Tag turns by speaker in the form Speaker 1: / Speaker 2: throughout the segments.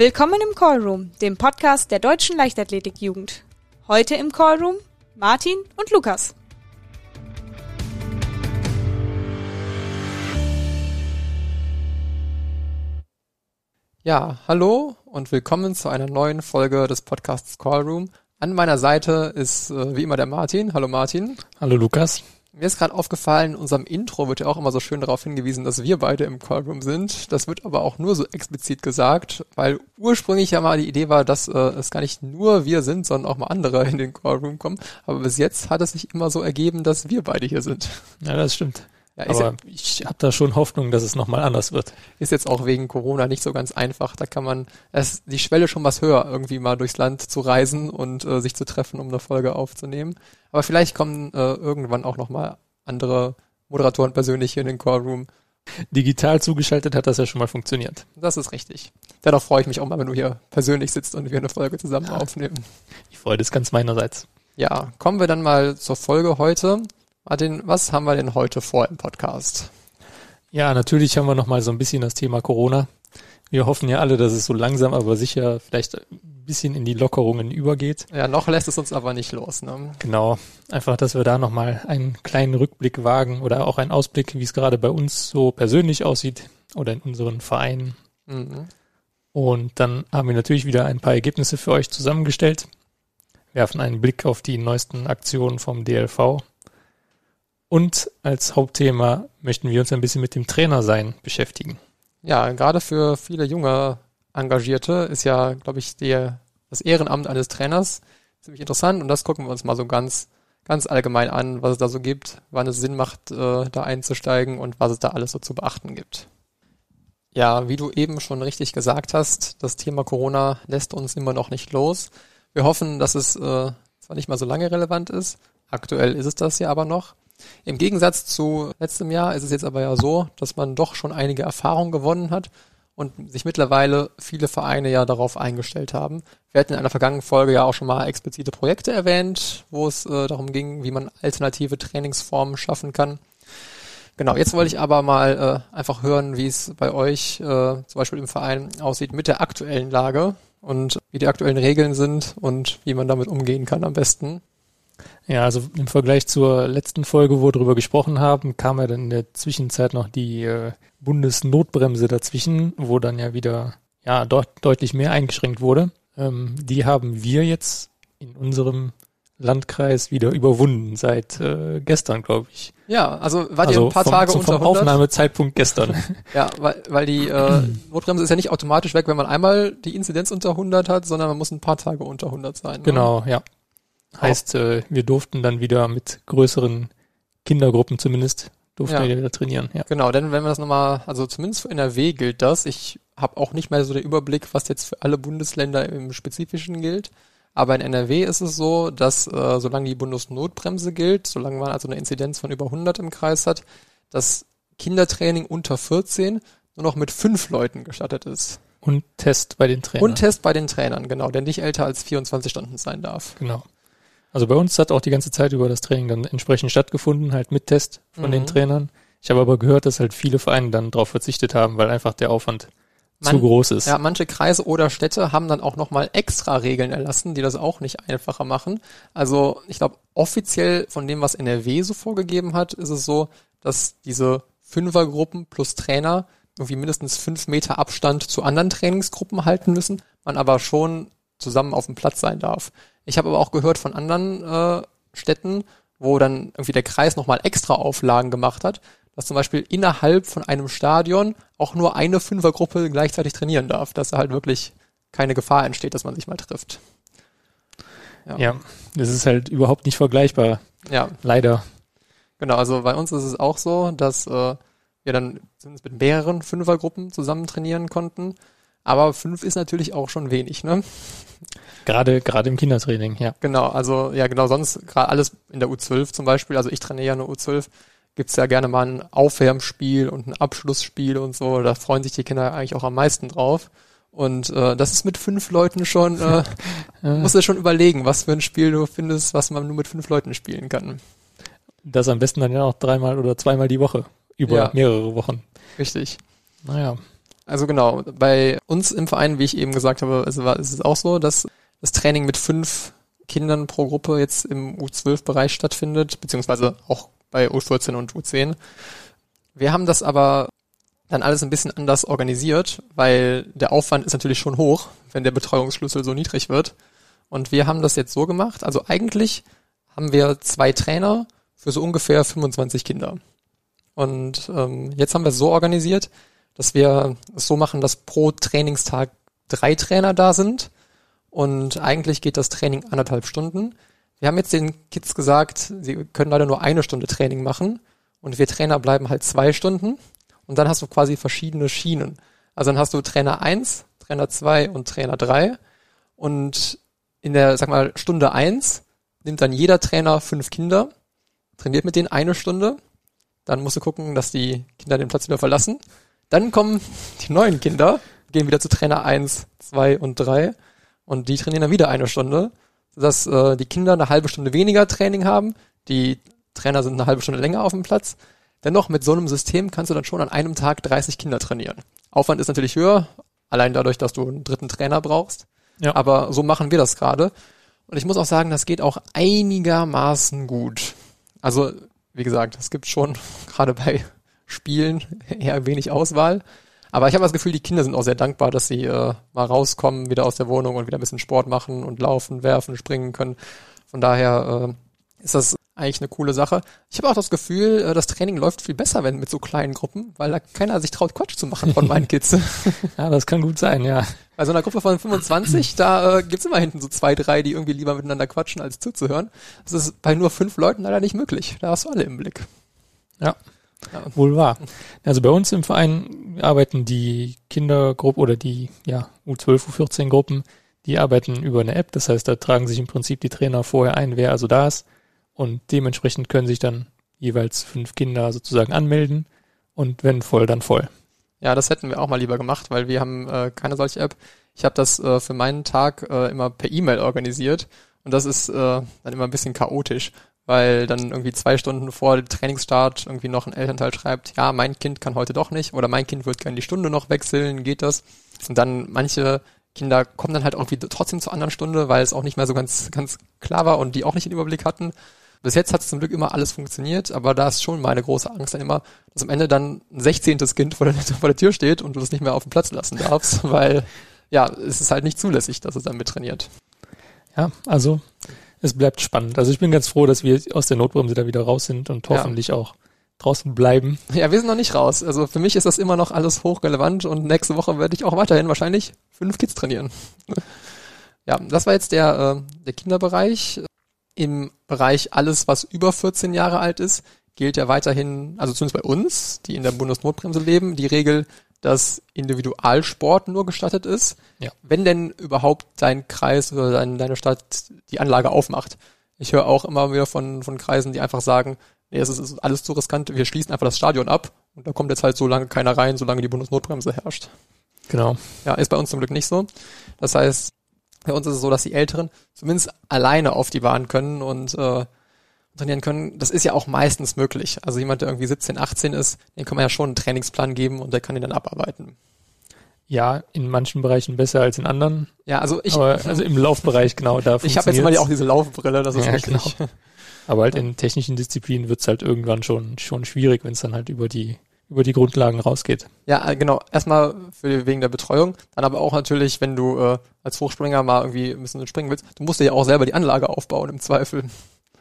Speaker 1: Willkommen im Callroom, dem Podcast der deutschen Leichtathletikjugend. Heute im Callroom Martin und Lukas.
Speaker 2: Ja, hallo und willkommen zu einer neuen Folge des Podcasts Callroom. An meiner Seite ist äh, wie immer der Martin. Hallo Martin.
Speaker 3: Hallo Lukas.
Speaker 2: Mir ist gerade aufgefallen, in unserem Intro wird ja auch immer so schön darauf hingewiesen, dass wir beide im Callroom sind. Das wird aber auch nur so explizit gesagt, weil ursprünglich ja mal die Idee war, dass äh, es gar nicht nur wir sind, sondern auch mal andere in den Callroom kommen. Aber bis jetzt hat es sich immer so ergeben, dass wir beide hier sind.
Speaker 3: Ja, das stimmt.
Speaker 2: Ja,
Speaker 3: aber ich habe da schon Hoffnung, dass es nochmal anders wird.
Speaker 2: Ist jetzt auch wegen Corona nicht so ganz einfach. Da kann man, es die Schwelle schon was höher, irgendwie mal durchs Land zu reisen und äh, sich zu treffen, um eine Folge aufzunehmen. Aber vielleicht kommen äh, irgendwann auch nochmal andere Moderatoren persönlich hier in den Callroom.
Speaker 3: Digital zugeschaltet hat das ja schon mal funktioniert.
Speaker 2: Das ist richtig. Dennoch freue ich mich auch mal, wenn du hier persönlich sitzt und wir eine Folge zusammen ja. aufnehmen.
Speaker 3: Die Freude ist ganz meinerseits.
Speaker 2: Ja, kommen wir dann mal zur Folge heute. Martin, was haben wir denn heute vor im Podcast?
Speaker 3: Ja, natürlich haben wir noch mal so ein bisschen das Thema Corona. Wir hoffen ja alle, dass es so langsam, aber sicher vielleicht ein bisschen in die Lockerungen übergeht.
Speaker 2: Ja, noch lässt es uns aber nicht los. Ne?
Speaker 3: Genau, einfach, dass wir da noch mal einen kleinen Rückblick wagen oder auch einen Ausblick, wie es gerade bei uns so persönlich aussieht oder in unseren Vereinen. Mhm. Und dann haben wir natürlich wieder ein paar Ergebnisse für euch zusammengestellt, werfen einen Blick auf die neuesten Aktionen vom DLV und als Hauptthema möchten wir uns ein bisschen mit dem Trainersein beschäftigen.
Speaker 2: Ja, gerade für viele junge Engagierte ist ja, glaube ich, der, das Ehrenamt eines Trainers ziemlich interessant und das gucken wir uns mal so ganz, ganz allgemein an, was es da so gibt, wann es Sinn macht, äh, da einzusteigen und was es da alles so zu beachten gibt. Ja, wie du eben schon richtig gesagt hast, das Thema Corona lässt uns immer noch nicht los. Wir hoffen, dass es äh, zwar nicht mal so lange relevant ist, aktuell ist es das ja aber noch. Im Gegensatz zu letztem Jahr ist es jetzt aber ja so, dass man doch schon einige Erfahrungen gewonnen hat und sich mittlerweile viele Vereine ja darauf eingestellt haben. Wir hatten in einer vergangenen Folge ja auch schon mal explizite Projekte erwähnt, wo es äh, darum ging, wie man alternative Trainingsformen schaffen kann. Genau, jetzt wollte ich aber mal äh, einfach hören, wie es bei euch äh, zum Beispiel im Verein aussieht mit der aktuellen Lage und wie die aktuellen Regeln sind und wie man damit umgehen kann am besten.
Speaker 3: Ja, also im Vergleich zur letzten Folge, wo wir darüber gesprochen haben, kam ja dann in der Zwischenzeit noch die äh, Bundesnotbremse dazwischen, wo dann ja wieder ja dort deutlich mehr eingeschränkt wurde. Ähm, die haben wir jetzt in unserem Landkreis wieder überwunden seit äh, gestern, glaube ich.
Speaker 2: Ja, also war also ihr ein paar vom, Tage unter
Speaker 3: vom 100? Aufnahmezeitpunkt gestern.
Speaker 2: ja, weil, weil die äh, Notbremse ist ja nicht automatisch weg, wenn man einmal die Inzidenz unter 100 hat, sondern man muss ein paar Tage unter 100 sein. Ne?
Speaker 3: Genau, ja. Heißt, äh, wir durften dann wieder mit größeren Kindergruppen zumindest durften ja. wir wieder trainieren.
Speaker 2: Ja. Genau, denn wenn wir das nochmal, also zumindest für NRW gilt das. Ich habe auch nicht mehr so den Überblick, was jetzt für alle Bundesländer im Spezifischen gilt. Aber in NRW ist es so, dass äh, solange die Bundesnotbremse gilt, solange man also eine Inzidenz von über 100 im Kreis hat, das Kindertraining unter 14 nur noch mit fünf Leuten gestattet ist.
Speaker 3: Und Test bei den Trainern.
Speaker 2: Und Test bei den Trainern, genau, der nicht älter als 24 Stunden sein darf.
Speaker 3: Genau. Also bei uns hat auch die ganze Zeit über das Training dann entsprechend stattgefunden, halt mit Test von mhm. den Trainern. Ich habe aber gehört, dass halt viele Vereine dann darauf verzichtet haben, weil einfach der Aufwand Man, zu groß ist.
Speaker 2: Ja, manche Kreise oder Städte haben dann auch nochmal extra Regeln erlassen, die das auch nicht einfacher machen. Also ich glaube, offiziell von dem, was NRW so vorgegeben hat, ist es so, dass diese Fünfergruppen plus Trainer irgendwie mindestens fünf Meter Abstand zu anderen Trainingsgruppen halten müssen, man aber schon zusammen auf dem Platz sein darf. Ich habe aber auch gehört von anderen äh, Städten, wo dann irgendwie der Kreis nochmal extra Auflagen gemacht hat, dass zum Beispiel innerhalb von einem Stadion auch nur eine Fünfergruppe gleichzeitig trainieren darf, dass da halt wirklich keine Gefahr entsteht, dass man sich mal trifft.
Speaker 3: Ja, ja das ist halt überhaupt nicht vergleichbar. Ja. Leider.
Speaker 2: Genau, also bei uns ist es auch so, dass äh, wir dann mit mehreren Fünfergruppen zusammen trainieren konnten. Aber fünf ist natürlich auch schon wenig, ne?
Speaker 3: Gerade, gerade im Kindertraining, ja.
Speaker 2: Genau, also ja genau, sonst gerade alles in der U12 zum Beispiel, also ich trainiere ja eine U12, gibt's ja gerne mal ein Aufwärmspiel und ein Abschlussspiel und so, da freuen sich die Kinder eigentlich auch am meisten drauf. Und äh, das ist mit fünf Leuten schon, äh, musst du schon überlegen, was für ein Spiel du findest, was man nur mit fünf Leuten spielen kann.
Speaker 3: Das am besten dann ja auch dreimal oder zweimal die Woche, über ja. mehrere Wochen.
Speaker 2: Richtig.
Speaker 3: Naja.
Speaker 2: Also genau, bei uns im Verein, wie ich eben gesagt habe, ist, ist es auch so, dass das Training mit fünf Kindern pro Gruppe jetzt im U12-Bereich stattfindet, beziehungsweise auch bei U14 und U10. Wir haben das aber dann alles ein bisschen anders organisiert, weil der Aufwand ist natürlich schon hoch, wenn der Betreuungsschlüssel so niedrig wird. Und wir haben das jetzt so gemacht. Also eigentlich haben wir zwei Trainer für so ungefähr 25 Kinder. Und ähm, jetzt haben wir es so organisiert, dass wir es so machen, dass pro Trainingstag drei Trainer da sind. Und eigentlich geht das Training anderthalb Stunden. Wir haben jetzt den Kids gesagt, sie können leider nur eine Stunde Training machen. Und wir Trainer bleiben halt zwei Stunden. Und dann hast du quasi verschiedene Schienen. Also dann hast du Trainer 1, Trainer 2 und Trainer 3. Und in der, sag mal, Stunde 1 nimmt dann jeder Trainer fünf Kinder, trainiert mit denen eine Stunde. Dann musst du gucken, dass die Kinder den Platz wieder verlassen. Dann kommen die neuen Kinder, gehen wieder zu Trainer 1, 2 und 3 und die trainieren dann wieder eine Stunde, sodass äh, die Kinder eine halbe Stunde weniger Training haben, die Trainer sind eine halbe Stunde länger auf dem Platz. Dennoch mit so einem System kannst du dann schon an einem Tag 30 Kinder trainieren. Aufwand ist natürlich höher, allein dadurch, dass du einen dritten Trainer brauchst. Ja. Aber so machen wir das gerade. Und ich muss auch sagen, das geht auch einigermaßen gut. Also, wie gesagt, es gibt schon gerade bei Spielen eher wenig Auswahl. Aber ich habe das Gefühl, die Kinder sind auch sehr dankbar, dass sie äh, mal rauskommen, wieder aus der Wohnung und wieder ein bisschen Sport machen und laufen, werfen, springen können. Von daher äh, ist das eigentlich eine coole Sache. Ich habe auch das Gefühl, äh, das Training läuft viel besser, wenn mit so kleinen Gruppen, weil da keiner sich traut, Quatsch zu machen von meinen Kids.
Speaker 3: ja, das kann gut sein, ja.
Speaker 2: Bei so einer Gruppe von 25, da äh, gibt's immer hinten so zwei, drei, die irgendwie lieber miteinander quatschen, als zuzuhören. Das ist bei nur fünf Leuten leider nicht möglich. Da hast du alle im Blick.
Speaker 3: Ja. Ja. Wohl wahr. Also bei uns im Verein arbeiten die Kindergruppe oder die ja, U12, U14 Gruppen, die arbeiten über eine App. Das heißt, da tragen sich im Prinzip die Trainer vorher ein, wer also da ist. Und dementsprechend können sich dann jeweils fünf Kinder sozusagen anmelden. Und wenn voll, dann voll.
Speaker 2: Ja, das hätten wir auch mal lieber gemacht, weil wir haben äh, keine solche App. Ich habe das äh, für meinen Tag äh, immer per E-Mail organisiert. Und das ist äh, dann immer ein bisschen chaotisch, weil dann irgendwie zwei Stunden vor dem Trainingsstart irgendwie noch ein Elternteil schreibt, ja, mein Kind kann heute doch nicht oder mein Kind wird gerne die Stunde noch wechseln, geht das? Und dann manche Kinder kommen dann halt irgendwie trotzdem zur anderen Stunde, weil es auch nicht mehr so ganz, ganz klar war und die auch nicht den Überblick hatten. Bis jetzt hat es zum Glück immer alles funktioniert, aber da ist schon meine große Angst dann immer, dass am Ende dann ein 16. Kind vor der, vor der Tür steht und du das nicht mehr auf den Platz lassen darfst, weil ja, es ist halt nicht zulässig, dass es dann mittrainiert.
Speaker 3: Ja, also es bleibt spannend. Also ich bin ganz froh, dass wir aus der Notbremse da wieder raus sind und hoffentlich ja. auch draußen bleiben.
Speaker 2: Ja, wir sind noch nicht raus. Also für mich ist das immer noch alles hochrelevant und nächste Woche werde ich auch weiterhin wahrscheinlich fünf Kids trainieren. ja, das war jetzt der, äh, der Kinderbereich. Im Bereich alles, was über 14 Jahre alt ist, gilt ja weiterhin, also zumindest bei uns, die in der Bundesnotbremse leben, die Regel, dass Individualsport nur gestattet ist, ja. wenn denn überhaupt dein Kreis oder dein, deine Stadt die Anlage aufmacht. Ich höre auch immer wieder von, von Kreisen, die einfach sagen, nee, es ist, es ist alles zu riskant, wir schließen einfach das Stadion ab und da kommt jetzt halt so lange keiner rein, solange die Bundesnotbremse herrscht.
Speaker 3: Genau.
Speaker 2: Ja, ist bei uns zum Glück nicht so. Das heißt, bei uns ist es so, dass die Älteren zumindest alleine auf die Bahn können und äh, trainieren können, das ist ja auch meistens möglich. Also jemand, der irgendwie 17, 18 ist, den kann man ja schon einen Trainingsplan geben und der kann ihn dann abarbeiten.
Speaker 3: Ja, in manchen Bereichen besser als in anderen.
Speaker 2: Ja, also ich.
Speaker 3: Aber, also im Laufbereich, genau, da
Speaker 2: Ich habe jetzt immer auch diese Laufbrille, das ist ja, richtig. Genau.
Speaker 3: Aber halt in technischen Disziplinen wird's halt irgendwann schon, schon schwierig, wenn es dann halt über die, über die Grundlagen rausgeht.
Speaker 2: Ja, äh, genau. Erstmal für, wegen der Betreuung. Dann aber auch natürlich, wenn du äh, als Hochspringer mal irgendwie ein bisschen springen willst, du musst dir ja auch selber die Anlage aufbauen im Zweifel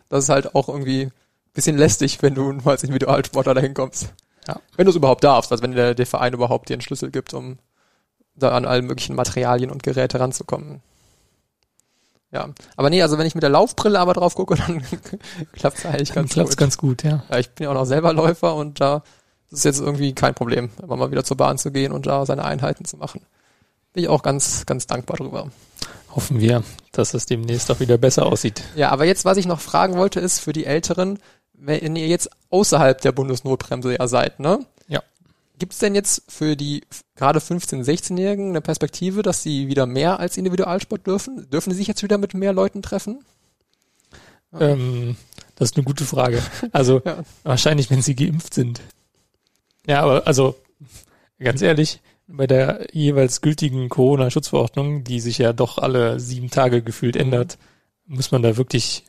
Speaker 2: das ist halt auch irgendwie ein bisschen lästig, wenn du nur als Individualsportler dahin kommst. Ja. Wenn du es überhaupt darfst, also wenn der, der Verein überhaupt dir einen Schlüssel gibt, um da an allen möglichen Materialien und Geräte ranzukommen. Ja, aber nee, also wenn ich mit der Laufbrille aber drauf gucke, dann klappt es eigentlich ganz
Speaker 3: klappt's gut. ganz gut, ja.
Speaker 2: Ja, ich bin ja auch noch selber Läufer und da ist jetzt irgendwie kein Problem, immer mal wieder zur Bahn zu gehen und da seine Einheiten zu machen. Bin ich auch ganz, ganz dankbar drüber.
Speaker 3: Hoffen wir, dass es demnächst auch wieder besser aussieht.
Speaker 2: Ja, aber jetzt, was ich noch fragen wollte, ist für die Älteren, wenn ihr jetzt außerhalb der Bundesnotbremse ja seid, ne?
Speaker 3: Ja.
Speaker 2: Gibt es denn jetzt für die gerade 15-, 16-Jährigen eine Perspektive, dass sie wieder mehr als Individualsport dürfen? Dürfen sie sich jetzt wieder mit mehr Leuten treffen?
Speaker 3: Ähm, das ist eine gute Frage. Also ja. wahrscheinlich, wenn sie geimpft sind. Ja, aber also ganz ehrlich, bei der jeweils gültigen Corona-Schutzverordnung, die sich ja doch alle sieben Tage gefühlt mhm. ändert, muss man da wirklich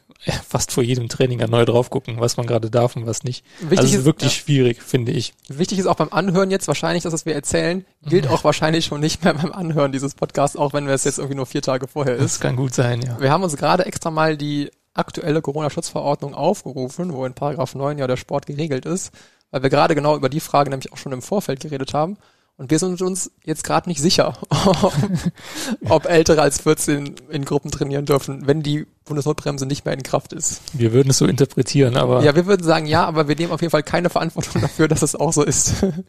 Speaker 3: fast vor jedem Training neu drauf gucken, was man gerade darf und was nicht. Wichtig also ist wirklich ja. schwierig, finde ich.
Speaker 2: Wichtig ist auch beim Anhören jetzt wahrscheinlich, dass was wir erzählen, gilt auch wahrscheinlich schon nicht mehr beim Anhören dieses Podcasts, auch wenn es jetzt irgendwie nur vier Tage vorher ist.
Speaker 3: Das kann gut sein, ja.
Speaker 2: Wir haben uns gerade extra mal die aktuelle Corona-Schutzverordnung aufgerufen, wo in Paragraph 9 ja der Sport geregelt ist, weil wir gerade genau über die Frage nämlich auch schon im Vorfeld geredet haben. Und wir sind uns jetzt gerade nicht sicher, ob Ältere als 14 in Gruppen trainieren dürfen, wenn die Bundesnotbremse nicht mehr in Kraft ist.
Speaker 3: Wir würden es so interpretieren, aber.
Speaker 2: Ja, wir würden sagen ja, aber wir nehmen auf jeden Fall keine Verantwortung dafür, dass es auch so ist. Würde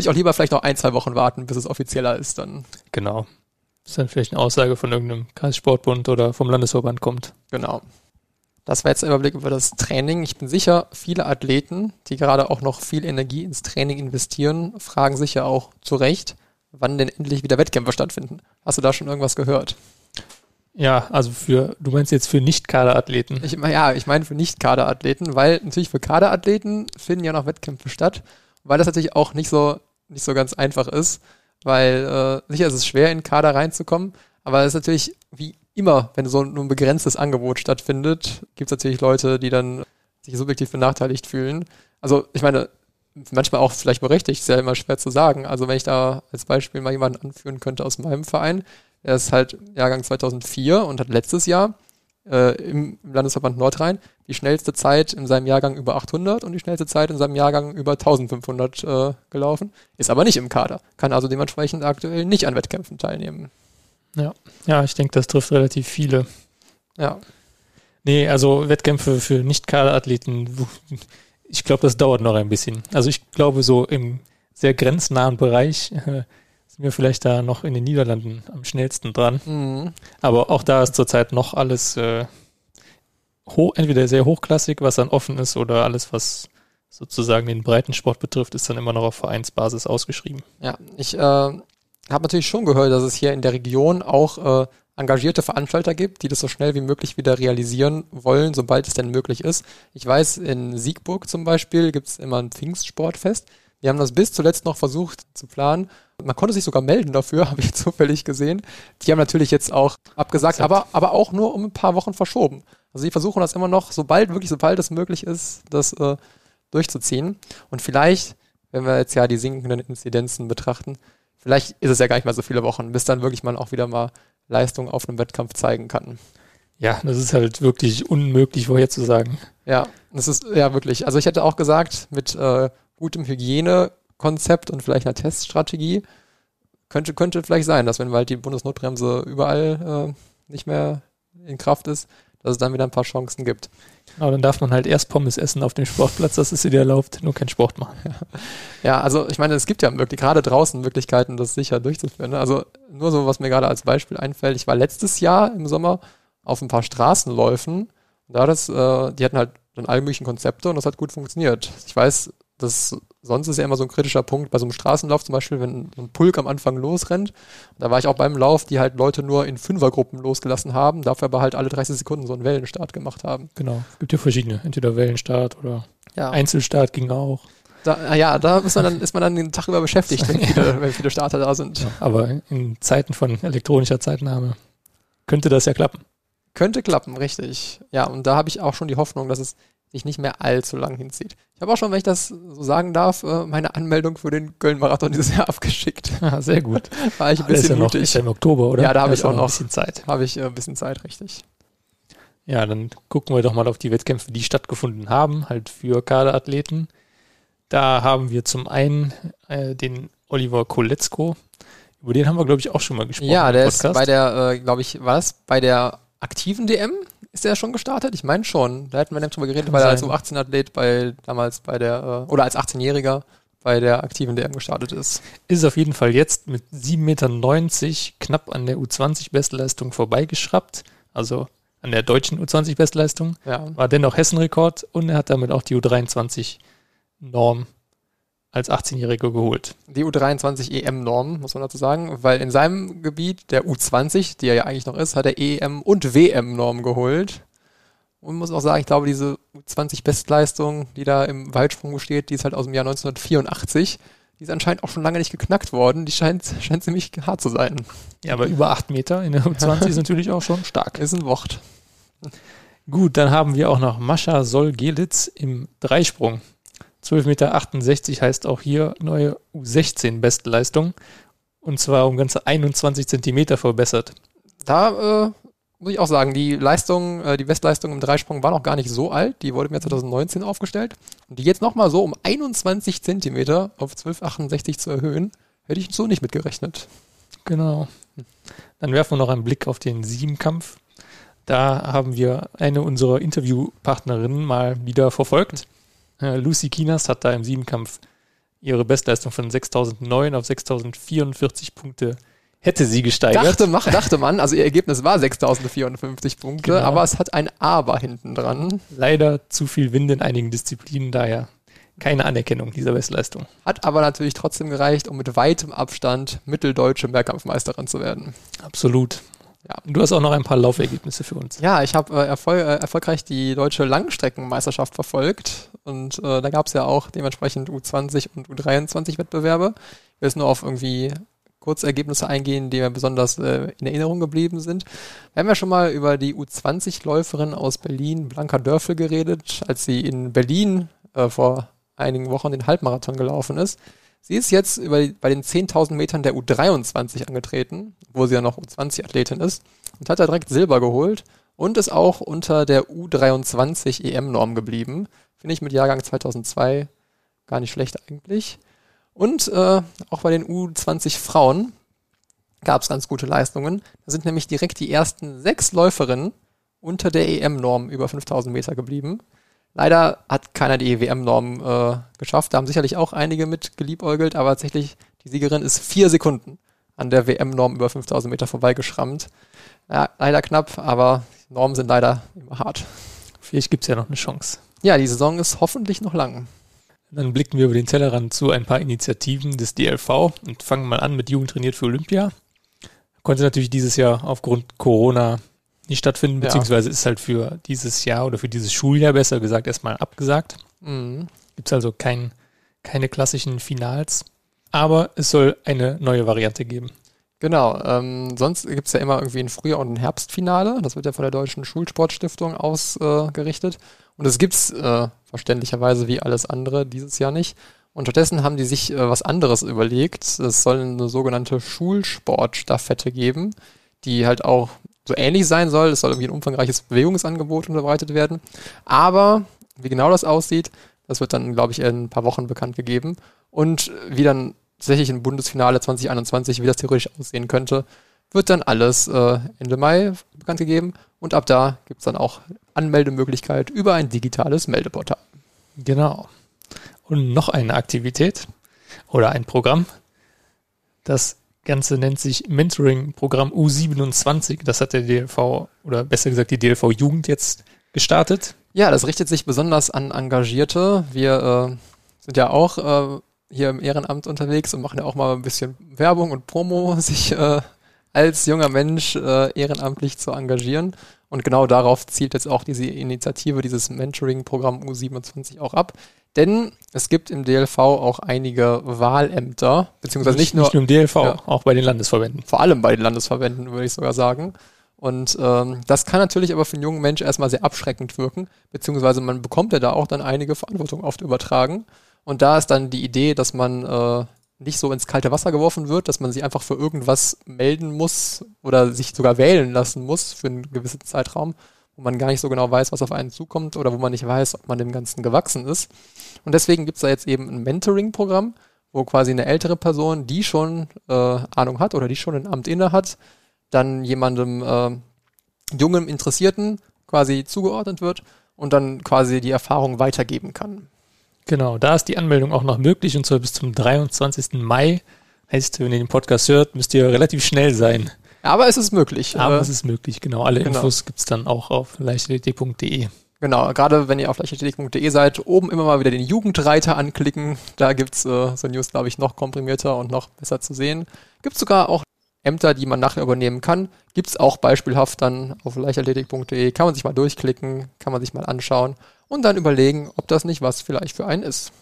Speaker 2: ich auch lieber vielleicht noch ein, zwei Wochen warten, bis es offizieller ist dann.
Speaker 3: Genau. Bis dann vielleicht eine Aussage von irgendeinem Kreissportbund oder vom Landesverband kommt.
Speaker 2: Genau. Das war jetzt ein Überblick über das Training. Ich bin sicher, viele Athleten, die gerade auch noch viel Energie ins Training investieren, fragen sich ja auch zu Recht, wann denn endlich wieder Wettkämpfe stattfinden. Hast du da schon irgendwas gehört?
Speaker 3: Ja, also für, du meinst jetzt für Nicht-Kaderathleten?
Speaker 2: Ich, ja, ich meine für Nicht-Kaderathleten, weil natürlich für Kaderathleten finden ja noch Wettkämpfe statt, weil das natürlich auch nicht so, nicht so ganz einfach ist, weil äh, sicher ist es schwer, in Kader reinzukommen, aber es ist natürlich wie immer, wenn so ein, begrenztes Angebot stattfindet, gibt es natürlich Leute, die dann sich subjektiv benachteiligt fühlen. Also ich meine, manchmal auch vielleicht berechtigt, ist ja immer schwer zu sagen. Also wenn ich da als Beispiel mal jemanden anführen könnte aus meinem Verein, er ist halt Jahrgang 2004 und hat letztes Jahr äh, im, im Landesverband Nordrhein die schnellste Zeit in seinem Jahrgang über 800 und die schnellste Zeit in seinem Jahrgang über 1500 äh, gelaufen, ist aber nicht im Kader, kann also dementsprechend aktuell nicht an Wettkämpfen teilnehmen.
Speaker 3: Ja, ja, ich denke, das trifft relativ viele.
Speaker 2: Ja.
Speaker 3: Nee, also Wettkämpfe für Nicht-Kaderathleten, ich glaube, das dauert noch ein bisschen. Also ich glaube, so im sehr grenznahen Bereich äh, sind wir vielleicht da noch in den Niederlanden am schnellsten dran. Mhm. Aber auch da ist zurzeit noch alles äh, hoch, entweder sehr hochklassig, was dann offen ist, oder alles, was sozusagen den Breitensport betrifft, ist dann immer noch auf Vereinsbasis ausgeschrieben.
Speaker 2: Ja, ich äh, habe natürlich schon gehört, dass es hier in der Region auch äh, engagierte Veranstalter gibt, die das so schnell wie möglich wieder realisieren wollen, sobald es denn möglich ist. Ich weiß, in Siegburg zum Beispiel gibt es immer ein Pfingstsportfest. Wir haben das bis zuletzt noch versucht zu planen. Man konnte sich sogar melden dafür, habe ich zufällig gesehen. Die haben natürlich jetzt auch abgesagt, aber, aber auch nur um ein paar Wochen verschoben. Also sie versuchen das immer noch, sobald, wirklich sobald es möglich ist, das äh, durchzuziehen. Und vielleicht, wenn wir jetzt ja die sinkenden Inzidenzen betrachten, vielleicht ist es ja gar nicht mal so viele Wochen, bis dann wirklich man auch wieder mal Leistung auf einem Wettkampf zeigen kann.
Speaker 3: Ja, das ist halt wirklich unmöglich vorherzusagen.
Speaker 2: Ja, das ist ja wirklich. Also ich hätte auch gesagt, mit äh, gutem Hygienekonzept und vielleicht einer Teststrategie könnte, könnte vielleicht sein, dass wenn halt die Bundesnotbremse überall äh, nicht mehr in Kraft ist, dass es dann wieder ein paar Chancen gibt.
Speaker 3: Aber dann darf man halt erst Pommes essen auf dem Sportplatz, das ist dir erlaubt, nur keinen Sport machen.
Speaker 2: Ja, also ich meine, es gibt ja wirklich gerade draußen Möglichkeiten, das sicher durchzuführen. Ne? Also nur so, was mir gerade als Beispiel einfällt, ich war letztes Jahr im Sommer auf ein paar Straßenläufen. Da das, äh, die hatten halt dann alle möglichen Konzepte und das hat gut funktioniert. Ich weiß, das sonst ist ja immer so ein kritischer Punkt bei so einem Straßenlauf zum Beispiel, wenn ein Pulk am Anfang losrennt. Da war ich auch beim Lauf, die halt Leute nur in Fünfergruppen losgelassen haben, dafür aber halt alle 30 Sekunden so einen Wellenstart gemacht haben.
Speaker 3: Genau, es gibt ja verschiedene, entweder Wellenstart oder ja. Einzelstart ging auch.
Speaker 2: Da, ah ja, da ist man dann, ist man dann den Tag über beschäftigt, wenn viele, wenn viele Starter da sind. Ja,
Speaker 3: aber in Zeiten von elektronischer Zeitnahme könnte das ja klappen.
Speaker 2: Könnte klappen, richtig. Ja, und da habe ich auch schon die Hoffnung, dass es sich nicht mehr allzu lang hinzieht. Ich habe auch schon, wenn ich das so sagen darf, äh, meine Anmeldung für den Köln-Marathon dieses Jahr abgeschickt.
Speaker 3: Ah, sehr gut.
Speaker 2: War ich ein bisschen ist
Speaker 3: ja noch, Ist ja im Oktober, oder?
Speaker 2: Ja, da habe ich auch noch ein bisschen Zeit. Habe ich äh, ein bisschen Zeit, richtig.
Speaker 3: Ja, dann gucken wir doch mal auf die Wettkämpfe, die stattgefunden haben, halt für Kaderathleten. Da haben wir zum einen äh, den Oliver Koletzko. Über den haben wir, glaube ich, auch schon mal gesprochen.
Speaker 2: Ja, der ist bei der, äh, glaube ich, was? Bei der aktiven DM ist der schon gestartet? Ich meine schon. Da hätten wir nämlich drüber geredet, weil er als U18-Athlet bei damals bei der, äh, oder als 18-Jähriger bei der aktiven DM gestartet ist.
Speaker 3: Ist auf jeden Fall jetzt mit 7,90 Meter knapp an der U20-Bestleistung vorbeigeschraubt. Also an der deutschen U20-Bestleistung. Ja. War dennoch Hessenrekord und er hat damit auch die U23-Norm als 18-Jähriger geholt.
Speaker 2: Die U23 EM-Norm, muss man dazu sagen, weil in seinem Gebiet, der U20, die er ja eigentlich noch ist, hat er EM und WM-Norm geholt. Und muss auch sagen, ich glaube, diese U20-Bestleistung, die da im Weitsprung besteht, die ist halt aus dem Jahr 1984. die ist anscheinend auch schon lange nicht geknackt worden. Die scheint, scheint ziemlich hart zu sein.
Speaker 3: Ja, aber über acht Meter in der U20 ist natürlich auch schon stark.
Speaker 2: Ist ein Wort.
Speaker 3: Gut, dann haben wir auch noch Mascha Sol-Gelitz im Dreisprung. 12,68 Meter heißt auch hier neue U16-Bestleistung. Und zwar um ganze 21 Zentimeter verbessert.
Speaker 2: Da äh, muss ich auch sagen, die Leistung, äh, die Bestleistung im Dreisprung war noch gar nicht so alt. Die wurde mir 2019 aufgestellt. Und die jetzt nochmal so um 21 Zentimeter auf 12,68 zu erhöhen, hätte ich so nicht mitgerechnet.
Speaker 3: Genau. Dann werfen wir noch einen Blick auf den Siebenkampf. Da haben wir eine unserer Interviewpartnerinnen mal wieder verfolgt. Lucy Kinas hat da im Siebenkampf ihre Bestleistung von 6009 auf 6044 Punkte hätte sie gesteigert.
Speaker 2: Dachte, mach, dachte man, also ihr Ergebnis war 6054 Punkte, genau. aber es hat ein Aber hinten dran.
Speaker 3: Leider zu viel Wind in einigen Disziplinen, daher keine Anerkennung dieser Bestleistung.
Speaker 2: Hat aber natürlich trotzdem gereicht, um mit weitem Abstand mitteldeutsche Mehrkampfmeisterin zu werden.
Speaker 3: Absolut. Ja. Du hast auch noch ein paar Laufergebnisse für uns.
Speaker 2: Ja, ich habe äh, erfol äh, erfolgreich die deutsche Langstreckenmeisterschaft verfolgt und äh, da gab es ja auch dementsprechend U20 und U23 Wettbewerbe. Ich will jetzt nur auf irgendwie Kurzergebnisse eingehen, die mir besonders äh, in Erinnerung geblieben sind. Wir haben ja schon mal über die U20-Läuferin aus Berlin, Blanca Dörfel, geredet, als sie in Berlin äh, vor einigen Wochen den Halbmarathon gelaufen ist. Sie ist jetzt über, bei den 10.000 Metern der U23 angetreten, wo sie ja noch U20-Athletin ist, und hat da direkt Silber geholt und ist auch unter der U23 EM-Norm geblieben. Finde ich mit Jahrgang 2002 gar nicht schlecht eigentlich. Und äh, auch bei den U20 Frauen gab es ganz gute Leistungen. Da sind nämlich direkt die ersten sechs Läuferinnen unter der EM-Norm über 5000 Meter geblieben. Leider hat keiner die EWM-Norm äh, geschafft. Da haben sicherlich auch einige mit geliebäugelt, aber tatsächlich die Siegerin ist vier Sekunden an der WM-Norm über 5000 Meter vorbeigeschrammt. Ja, leider knapp, aber Normen sind leider immer hart.
Speaker 3: Vielleicht gibt's ja noch eine Chance.
Speaker 2: Ja, die Saison ist hoffentlich noch lang.
Speaker 3: Dann blicken wir über den Tellerrand zu ein paar Initiativen des DLV und fangen mal an mit Jugend trainiert für Olympia. Konnte natürlich dieses Jahr aufgrund Corona nicht stattfinden, beziehungsweise ja. ist halt für dieses Jahr oder für dieses Schuljahr besser gesagt erstmal abgesagt. Mhm. Gibt es also kein, keine klassischen Finals, aber es soll eine neue Variante geben.
Speaker 2: Genau, ähm, sonst gibt es ja immer irgendwie ein Frühjahr- und ein Herbstfinale. Das wird ja von der Deutschen Schulsportstiftung ausgerichtet. Äh, und das gibt's äh, verständlicherweise wie alles andere dieses Jahr nicht. Und stattdessen haben die sich äh, was anderes überlegt. Es soll eine sogenannte Schulsportstaffette geben, die halt auch so ähnlich sein soll. Es soll irgendwie ein umfangreiches Bewegungsangebot unterbreitet werden. Aber wie genau das aussieht, das wird dann, glaube ich, in ein paar Wochen bekannt gegeben. Und wie dann tatsächlich im Bundesfinale 2021, wie das theoretisch aussehen könnte, wird dann alles äh, Ende Mai bekannt gegeben. Und ab da gibt es dann auch Anmeldemöglichkeit über ein digitales Meldeportal.
Speaker 3: Genau. Und noch eine Aktivität oder ein Programm, das Ganze nennt sich Mentoring-Programm U27. Das hat der DLV oder besser gesagt die DLV Jugend jetzt gestartet.
Speaker 2: Ja, das richtet sich besonders an Engagierte. Wir äh, sind ja auch äh, hier im Ehrenamt unterwegs und machen ja auch mal ein bisschen Werbung und Promo, sich äh, als junger Mensch äh, ehrenamtlich zu engagieren. Und genau darauf zielt jetzt auch diese Initiative, dieses Mentoring-Programm U27 auch ab. Denn es gibt im DLV auch einige Wahlämter, beziehungsweise nicht, nicht nur, nicht nur
Speaker 3: im DLV, ja, auch bei den Landesverbänden.
Speaker 2: Vor allem bei den Landesverbänden, würde ich sogar sagen. Und ähm, das kann natürlich aber für einen jungen Mensch erstmal sehr abschreckend wirken, beziehungsweise man bekommt ja da auch dann einige Verantwortung oft übertragen. Und da ist dann die Idee, dass man äh, nicht so ins kalte Wasser geworfen wird, dass man sich einfach für irgendwas melden muss oder sich sogar wählen lassen muss für einen gewissen Zeitraum, wo man gar nicht so genau weiß, was auf einen zukommt oder wo man nicht weiß, ob man dem Ganzen gewachsen ist. Und deswegen gibt es da jetzt eben ein Mentoring-Programm, wo quasi eine ältere Person, die schon äh, Ahnung hat oder die schon ein Amt inne hat, dann jemandem äh, jungen Interessierten quasi zugeordnet wird und dann quasi die Erfahrung weitergeben kann.
Speaker 3: Genau, da ist die Anmeldung auch noch möglich und zwar bis zum 23. Mai. Heißt, wenn ihr den Podcast hört, müsst ihr relativ schnell sein.
Speaker 2: Aber es ist möglich.
Speaker 3: Aber es ist möglich, genau. Alle genau. Infos gibt's dann auch auf leichtathletik.de.
Speaker 2: Genau, gerade wenn ihr auf leichtathletik.de seid, oben immer mal wieder den Jugendreiter anklicken. Da gibt's äh, so News, glaube ich, noch komprimierter und noch besser zu sehen. Gibt's sogar auch Ämter, die man nachher übernehmen kann. Gibt's auch beispielhaft dann auf leichtathletik.de. Kann man sich mal durchklicken, kann man sich mal anschauen und dann überlegen, ob das nicht was vielleicht für einen ist.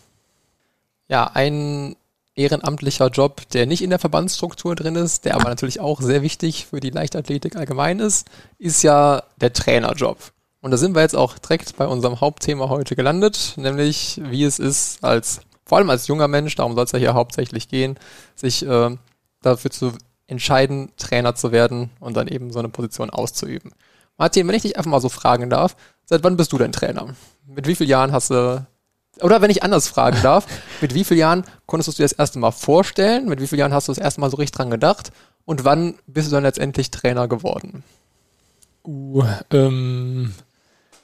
Speaker 2: Ja, ein ehrenamtlicher Job, der nicht in der Verbandsstruktur drin ist, der aber natürlich auch sehr wichtig für die Leichtathletik allgemein ist, ist ja der Trainerjob. Und da sind wir jetzt auch direkt bei unserem Hauptthema heute gelandet, nämlich wie es ist, als vor allem als junger Mensch, darum soll es ja hier hauptsächlich gehen, sich äh, dafür zu entscheiden, Trainer zu werden und dann eben so eine Position auszuüben. Martin, wenn ich dich einfach mal so fragen darf, seit wann bist du denn Trainer? Mit wie vielen Jahren hast du oder wenn ich anders fragen darf, mit wie vielen Jahren konntest du dir das erste Mal vorstellen? Mit wie vielen Jahren hast du das erste Mal so richtig dran gedacht? Und wann bist du dann letztendlich Trainer geworden?
Speaker 3: Uh, ähm,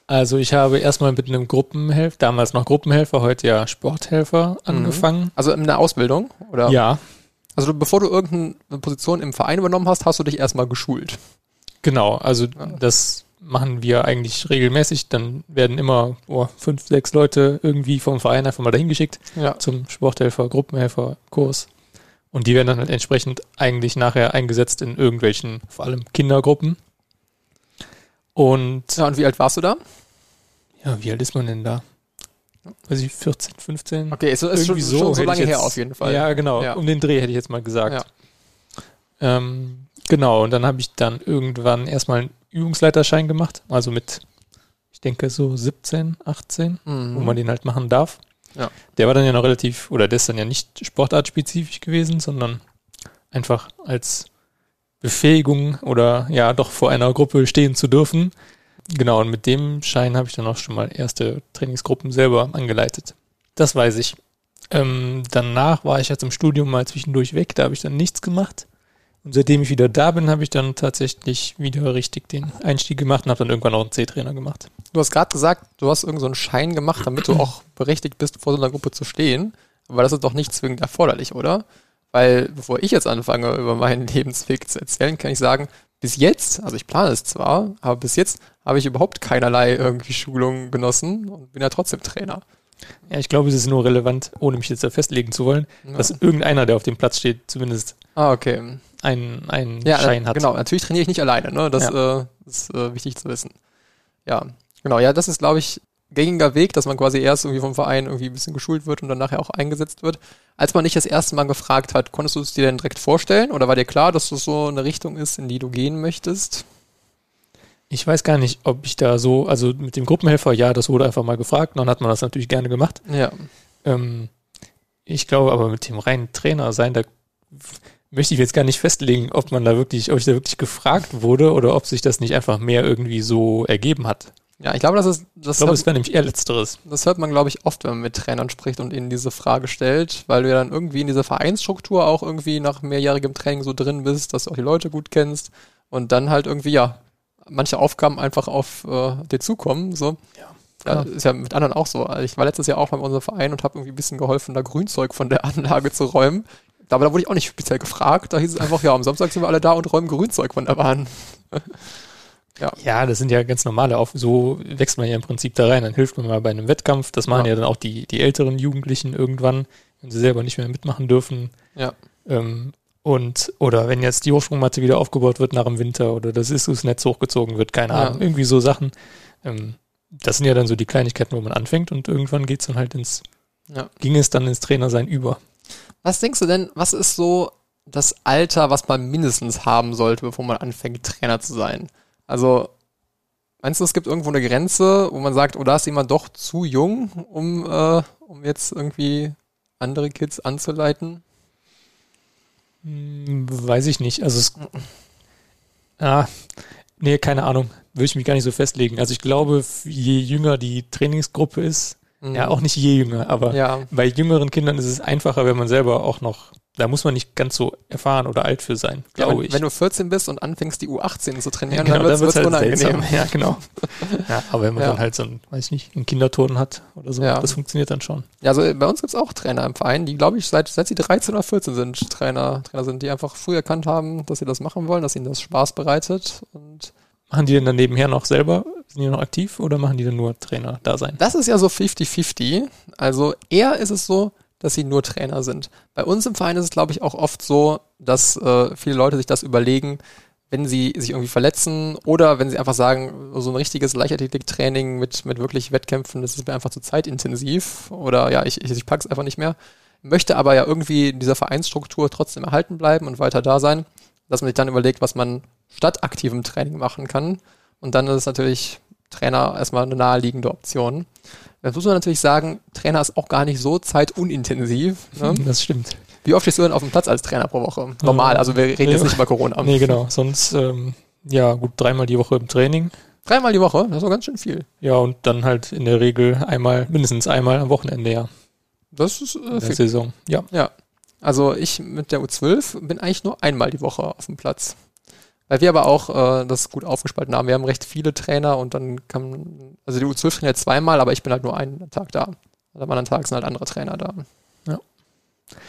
Speaker 3: also ich habe erstmal mit einem Gruppenhelfer, damals noch Gruppenhelfer, heute ja Sporthelfer mhm. angefangen.
Speaker 2: Also in der Ausbildung, oder?
Speaker 3: Ja.
Speaker 2: Also bevor du irgendeine Position im Verein übernommen hast, hast du dich erstmal geschult.
Speaker 3: Genau, also ja. das machen wir eigentlich regelmäßig. Dann werden immer oh, fünf, sechs Leute irgendwie vom Verein einfach mal dahin geschickt ja. zum Sporthelfer, Gruppenhelfer, Kurs. Und die werden dann halt entsprechend eigentlich nachher eingesetzt in irgendwelchen, vor allem Kindergruppen.
Speaker 2: Und, ja, und wie alt warst du da?
Speaker 3: Ja, wie alt ist man denn da? Weiß ich, 14, 15?
Speaker 2: Okay, ist, ist schon, so, schon so lange
Speaker 3: jetzt,
Speaker 2: her auf jeden Fall.
Speaker 3: Ja, genau. Ja. Um den Dreh hätte ich jetzt mal gesagt. Ja. Ähm, genau, und dann habe ich dann irgendwann erstmal Übungsleiterschein gemacht, also mit, ich denke so 17, 18, mhm. wo man den halt machen darf. Ja. Der war dann ja noch relativ, oder der ist dann ja nicht sportartspezifisch gewesen, sondern einfach als Befähigung oder ja doch vor einer Gruppe stehen zu dürfen. Genau, und mit dem Schein habe ich dann auch schon mal erste Trainingsgruppen selber angeleitet. Das weiß ich. Ähm, danach war ich ja zum Studium mal zwischendurch weg, da habe ich dann nichts gemacht. Und seitdem ich wieder da bin, habe ich dann tatsächlich wieder richtig den Einstieg gemacht und habe dann irgendwann auch einen C-Trainer gemacht.
Speaker 2: Du hast gerade gesagt, du hast irgendeinen so Schein gemacht, damit du auch berechtigt bist, vor so einer Gruppe zu stehen. Aber das ist doch nicht zwingend erforderlich, oder? Weil bevor ich jetzt anfange, über meinen Lebensweg zu erzählen, kann ich sagen, bis jetzt, also ich plane es zwar, aber bis jetzt habe ich überhaupt keinerlei irgendwie Schulungen genossen und bin ja trotzdem Trainer.
Speaker 3: Ja, ich glaube, es ist nur relevant, ohne mich jetzt da festlegen zu wollen, ja. dass irgendeiner, der auf dem Platz steht, zumindest
Speaker 2: ah, okay.
Speaker 3: einen, einen ja, Schein hat.
Speaker 2: Genau, natürlich trainiere ich nicht alleine, ne? Das ja. äh, ist äh, wichtig zu wissen. Ja, genau, ja, das ist, glaube ich, gängiger Weg, dass man quasi erst irgendwie vom Verein irgendwie ein bisschen geschult wird und dann nachher auch eingesetzt wird. Als man dich das erste Mal gefragt hat, konntest du es dir denn direkt vorstellen oder war dir klar, dass das so eine Richtung ist, in die du gehen möchtest?
Speaker 3: Ich weiß gar nicht, ob ich da so, also mit dem Gruppenhelfer, ja, das wurde einfach mal gefragt, dann hat man das natürlich gerne gemacht.
Speaker 2: Ja.
Speaker 3: Ähm, ich glaube aber mit dem reinen Trainer sein, da möchte ich jetzt gar nicht festlegen, ob man da wirklich, ob ich da wirklich gefragt wurde oder ob sich das nicht einfach mehr irgendwie so ergeben hat.
Speaker 2: Ja, ich glaube, das ist.
Speaker 3: Das ich glaube, es wäre nämlich eher Letzteres.
Speaker 2: Das hört man, glaube ich, oft, wenn man mit Trainern spricht und ihnen diese Frage stellt, weil du ja dann irgendwie in dieser Vereinsstruktur auch irgendwie nach mehrjährigem Training so drin bist, dass du auch die Leute gut kennst und dann halt irgendwie, ja, manche Aufgaben einfach auf äh, dir zukommen. So. Ja. ja. ist ja mit anderen auch so. Also ich war letztes Jahr auch bei unserem Verein und habe irgendwie ein bisschen geholfen, da Grünzeug von der Anlage zu räumen. Aber da wurde ich auch nicht speziell gefragt. Da hieß es einfach, ja, am Samstag sind wir alle da und räumen Grünzeug von der Bahn.
Speaker 3: Ja. ja, das sind ja ganz normale Auf so wächst man ja im Prinzip da rein. Dann hilft man mal bei einem Wettkampf. Das machen ja, ja dann auch die, die älteren Jugendlichen irgendwann, wenn sie selber nicht mehr mitmachen dürfen.
Speaker 2: Ja.
Speaker 3: Ähm, und, oder wenn jetzt die Hochsprungmatte wieder aufgebaut wird nach dem Winter oder das Issus-Netz hochgezogen wird, keine ja. Ahnung, irgendwie so Sachen. Ähm, das sind ja dann so die Kleinigkeiten, wo man anfängt und irgendwann geht's dann halt ins, ja. ging es dann ins Trainersein über.
Speaker 2: Was denkst du denn, was ist so das Alter, was man mindestens haben sollte, bevor man anfängt, Trainer zu sein? Also, meinst du, es gibt irgendwo eine Grenze, wo man sagt, oh, da ist jemand doch zu jung, um, äh, um jetzt irgendwie andere Kids anzuleiten?
Speaker 3: Hm, weiß ich nicht. Also es, ah, nee, keine Ahnung. Würde ich mich gar nicht so festlegen. Also ich glaube, je jünger die Trainingsgruppe ist, mhm. ja auch nicht je jünger, aber ja. bei jüngeren Kindern ist es einfacher, wenn man selber auch noch da muss man nicht ganz so erfahren oder alt für sein, glaube
Speaker 2: ja, wenn,
Speaker 3: ich.
Speaker 2: Wenn du 14 bist und anfängst, die U18 zu trainieren, ja, genau, dann wird es halt unangenehm.
Speaker 3: Seltsam. Ja, genau. ja, aber wenn man ja. dann halt so ein, weiß ich nicht, einen Kinderturnen hat oder so, das funktioniert dann schon.
Speaker 2: Ja, also bei uns gibt es auch Trainer im Verein, die, glaube ich, seit, seit sie 13 oder 14 sind, Trainer, Trainer sind, die einfach früh erkannt haben, dass sie das machen wollen, dass ihnen das Spaß bereitet und
Speaker 3: Machen die denn dann nebenher noch selber, sind die noch aktiv oder machen die dann nur Trainer da sein?
Speaker 2: Das ist ja so 50-50. Also eher ist es so, dass sie nur Trainer sind. Bei uns im Verein ist es, glaube ich, auch oft so, dass äh, viele Leute sich das überlegen, wenn sie sich irgendwie verletzen oder wenn sie einfach sagen, so ein richtiges Leichtathletik-Training mit, mit wirklich Wettkämpfen, das ist mir einfach zu zeitintensiv oder ja, ich, ich, ich pack's einfach nicht mehr. möchte aber ja irgendwie in dieser Vereinsstruktur trotzdem erhalten bleiben und weiter da sein, dass man sich dann überlegt, was man statt aktivem Training machen kann. Und dann ist natürlich Trainer erstmal eine naheliegende Option. Jetzt muss man natürlich sagen, Trainer ist auch gar nicht so zeitunintensiv.
Speaker 3: Ne? Das stimmt.
Speaker 2: Wie oft stehst du denn auf dem Platz als Trainer pro Woche? Normal, also wir reden jetzt nicht über Corona.
Speaker 3: Nee, genau. Sonst, ähm, ja, gut, dreimal die Woche im Training.
Speaker 2: Dreimal die Woche? Das ist doch ganz schön viel.
Speaker 3: Ja, und dann halt in der Regel einmal, mindestens einmal am Wochenende, ja.
Speaker 2: Das ist äh,
Speaker 3: viel. Saison, ja.
Speaker 2: Ja. Also ich mit der U12 bin eigentlich nur einmal die Woche auf dem Platz. Weil wir aber auch äh, das gut aufgespalten haben. Wir haben recht viele Trainer und dann kann, also die U12 trainiert zweimal, aber ich bin halt nur einen Tag da. Und am anderen Tag sind halt andere Trainer da.
Speaker 3: Ja.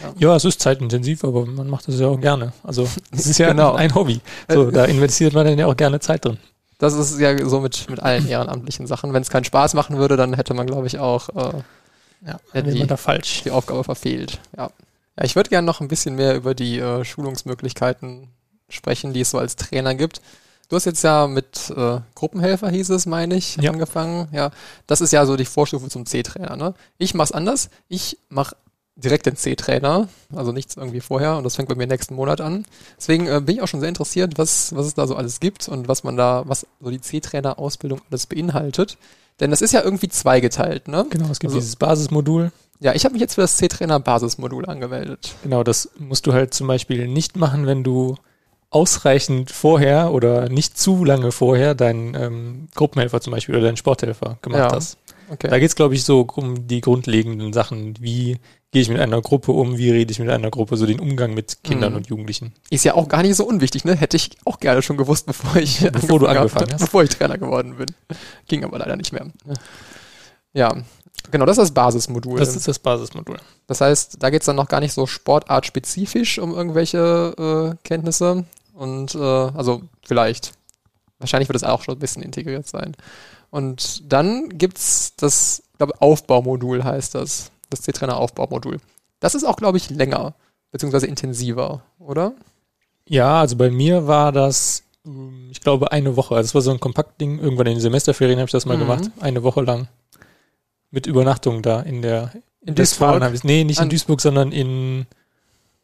Speaker 3: Ja. ja, es ist zeitintensiv, aber man macht das ja auch gerne. Also es ist ja genau. ein Hobby. So, da investiert man dann ja auch gerne Zeit drin.
Speaker 2: Das ist ja so mit, mit allen ehrenamtlichen Sachen. Wenn es keinen Spaß machen würde, dann hätte man, glaube ich, auch äh,
Speaker 3: ja, hätte die, da falsch.
Speaker 2: die Aufgabe verfehlt. Ja. ja ich würde gerne noch ein bisschen mehr über die äh, Schulungsmöglichkeiten sprechen, die es so als Trainer gibt. Du hast jetzt ja mit äh, Gruppenhelfer, hieß es, meine ich, ja. angefangen. Ja, das ist ja so die Vorstufe zum C-Trainer. Ne? Ich mach's anders. Ich mach direkt den C-Trainer, also nichts irgendwie vorher und das fängt bei mir nächsten Monat an. Deswegen äh, bin ich auch schon sehr interessiert, was, was es da so alles gibt und was man da, was so die C-Trainer-Ausbildung alles beinhaltet. Denn das ist ja irgendwie zweigeteilt, ne?
Speaker 3: Genau, es gibt also, dieses Basismodul.
Speaker 2: Ja, ich habe mich jetzt für das C-Trainer-Basismodul angemeldet.
Speaker 3: Genau, das musst du halt zum Beispiel nicht machen, wenn du ausreichend vorher oder nicht zu lange vorher deinen ähm, Gruppenhelfer zum Beispiel oder deinen Sporthelfer gemacht ja. hast. Okay. Da geht's, glaube ich, so um die grundlegenden Sachen, wie gehe ich mit einer Gruppe um, wie rede ich mit einer Gruppe, so den Umgang mit Kindern mhm. und Jugendlichen.
Speaker 2: Ist ja auch gar nicht so unwichtig, ne? Hätte ich auch gerne schon gewusst, bevor ich
Speaker 3: bevor du angefangen
Speaker 2: hab, hast. Bevor ich Trainer geworden bin. Ging aber leider nicht mehr. Ja, genau, das ist das Basismodul.
Speaker 3: Das ist das Basismodul.
Speaker 2: Das heißt, da geht's dann noch gar nicht so sportartspezifisch um irgendwelche äh, Kenntnisse. Und äh, also vielleicht. Wahrscheinlich wird es auch schon ein bisschen integriert sein. Und dann gibt's das, glaube Aufbaumodul heißt das. Das C-Trainer-Aufbaumodul. Das ist auch, glaube ich, länger, beziehungsweise intensiver, oder?
Speaker 3: Ja, also bei mir war das, ähm, ich glaube, eine Woche. Also es war so ein Kompaktding. Irgendwann in den Semesterferien habe ich das mal mhm. gemacht. Eine Woche lang. Mit Übernachtung da in der
Speaker 2: in Duisburg?
Speaker 3: Nee, nicht in Duisburg, sondern in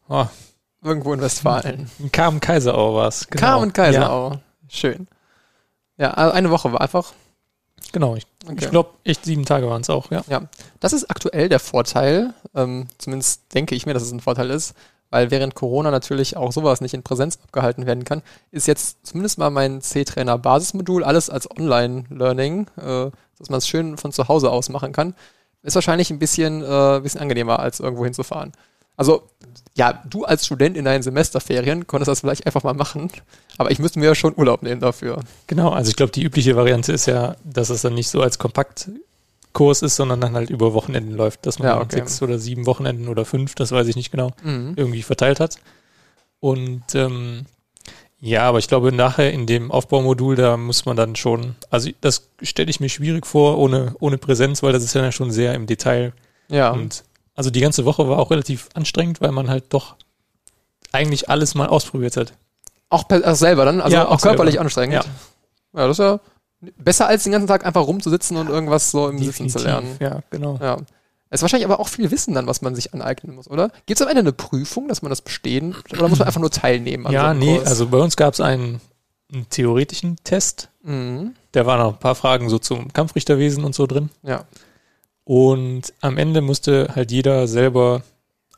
Speaker 2: oh, irgendwo in Westfalen.
Speaker 3: In Carmen-Kaiserau war es.
Speaker 2: Genau. Carmen-Kaiserau. Ja. Schön. Ja, also eine Woche war einfach
Speaker 3: Genau, ich, okay. ich glaube, echt sieben Tage waren es auch, ja.
Speaker 2: Ja, das ist aktuell der Vorteil, ähm, zumindest denke ich mir, dass es ein Vorteil ist, weil während Corona natürlich auch sowas nicht in Präsenz abgehalten werden kann, ist jetzt zumindest mal mein C-Trainer Basismodul alles als Online-Learning, äh, dass man es schön von zu Hause aus machen kann, ist wahrscheinlich ein bisschen, äh, bisschen angenehmer, als irgendwo hinzufahren. Also ja, du als Student in deinen Semesterferien konntest das vielleicht einfach mal machen, aber ich müsste mir ja schon Urlaub nehmen dafür.
Speaker 3: Genau, also ich glaube, die übliche Variante ist ja, dass es dann nicht so als Kompaktkurs ist, sondern dann halt über Wochenenden läuft, dass man ja, okay. sechs oder sieben Wochenenden oder fünf, das weiß ich nicht genau, mhm. irgendwie verteilt hat. Und ähm, ja, aber ich glaube, nachher in dem Aufbaumodul, da muss man dann schon, also das stelle ich mir schwierig vor, ohne, ohne Präsenz, weil das ist ja schon sehr im Detail.
Speaker 2: Ja.
Speaker 3: Und also die ganze Woche war auch relativ anstrengend, weil man halt doch eigentlich alles mal ausprobiert hat.
Speaker 2: Auch, also selber dann? Also ja, auch, auch körperlich selber. anstrengend? Ja. ja, das ist ja besser als den ganzen Tag einfach rumzusitzen und irgendwas so im Definitiv. Sitzen zu lernen.
Speaker 3: Ja, genau.
Speaker 2: Ja. Es ist wahrscheinlich aber auch viel Wissen dann, was man sich aneignen muss, oder? Gibt es am Ende eine Prüfung, dass man das bestehen? Oder muss man einfach nur teilnehmen?
Speaker 3: ja, so nee, Kurs? also bei uns gab es einen, einen, theoretischen Test. Mhm. Da waren noch ein paar Fragen so zum Kampfrichterwesen und so drin.
Speaker 2: Ja.
Speaker 3: Und am Ende musste halt jeder selber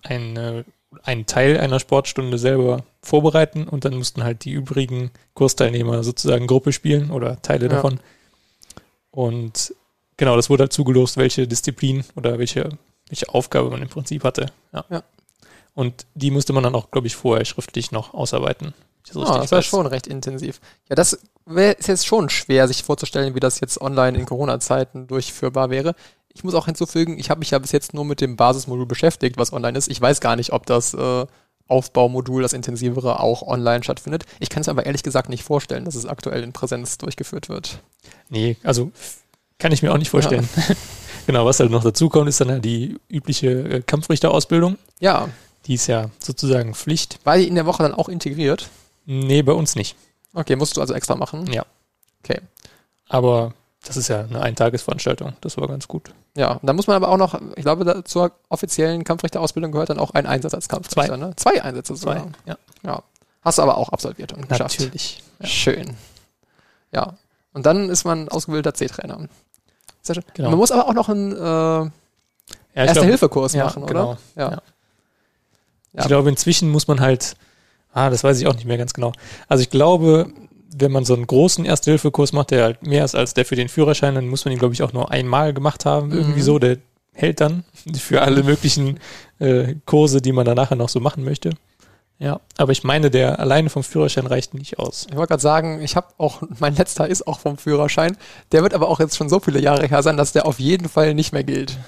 Speaker 3: eine, einen Teil einer Sportstunde selber vorbereiten und dann mussten halt die übrigen Kursteilnehmer sozusagen Gruppe spielen oder Teile ja. davon. Und genau, das wurde halt zugelost, welche Disziplin oder welche, welche Aufgabe man im Prinzip hatte. Ja. ja. Und die musste man dann auch, glaube ich, vorher schriftlich noch ausarbeiten.
Speaker 2: So ah, das war schon recht intensiv. Ja, das wär, ist jetzt schon schwer, sich vorzustellen, wie das jetzt online in Corona-Zeiten durchführbar wäre. Ich muss auch hinzufügen, ich habe mich ja bis jetzt nur mit dem Basismodul beschäftigt, was online ist. Ich weiß gar nicht, ob das äh, Aufbaumodul, das intensivere, auch online stattfindet. Ich kann es aber ehrlich gesagt nicht vorstellen, dass es aktuell in Präsenz durchgeführt wird.
Speaker 3: Nee, also kann ich mir auch nicht vorstellen. Ja. genau, was halt noch dazu kommt, ist dann halt die übliche äh, Kampfrichterausbildung.
Speaker 2: Ja.
Speaker 3: Die ist ja sozusagen Pflicht.
Speaker 2: War die in der Woche dann auch integriert?
Speaker 3: Nee, bei uns nicht.
Speaker 2: Okay, musst du also extra machen?
Speaker 3: Ja.
Speaker 2: Okay.
Speaker 3: Aber Das ist ja eine Eintagesveranstaltung. Das war ganz gut.
Speaker 2: Ja, da muss man aber auch noch, ich glaube, zur offiziellen Kampfrichterausbildung gehört dann auch ein Einsatz als Kampfrichter.
Speaker 3: Zwei.
Speaker 2: Ne? Zwei Einsätze
Speaker 3: Zwei.
Speaker 2: sogar.
Speaker 3: Ja.
Speaker 2: Ja. Hast du aber auch absolviert und geschafft.
Speaker 3: Natürlich. Ja.
Speaker 2: Schön. Ja. Und dann ist man ausgebildeter C-Trainer. Sehr schön.
Speaker 3: Genau.
Speaker 2: Man muss aber auch noch einen äh,
Speaker 3: Ja,
Speaker 2: Erste-Hilfe-Kurs machen,
Speaker 3: genau.
Speaker 2: oder? Ja.
Speaker 3: Ich glaube, inzwischen muss man halt, ah, das weiß ich auch nicht mehr ganz genau. Also ich glaube, wenn man so einen großen Erste-Hilfe-Kurs macht, der halt mehr ist als der für den Führerschein, dann muss man ihn, glaube ich, auch nur einmal gemacht haben. Irgendwie
Speaker 2: Mhm.
Speaker 3: so, der hält dann für alle möglichen äh, Kurse, die man dann nachher noch so machen möchte. Ja, aber ich meine, der alleine vom Führerschein reicht nicht aus.
Speaker 2: Ich wollte gerade sagen, ich habe auch, mein letzter ist auch vom Führerschein. Der wird aber auch jetzt schon so viele Jahre her sein, dass der auf jeden Fall nicht mehr gilt.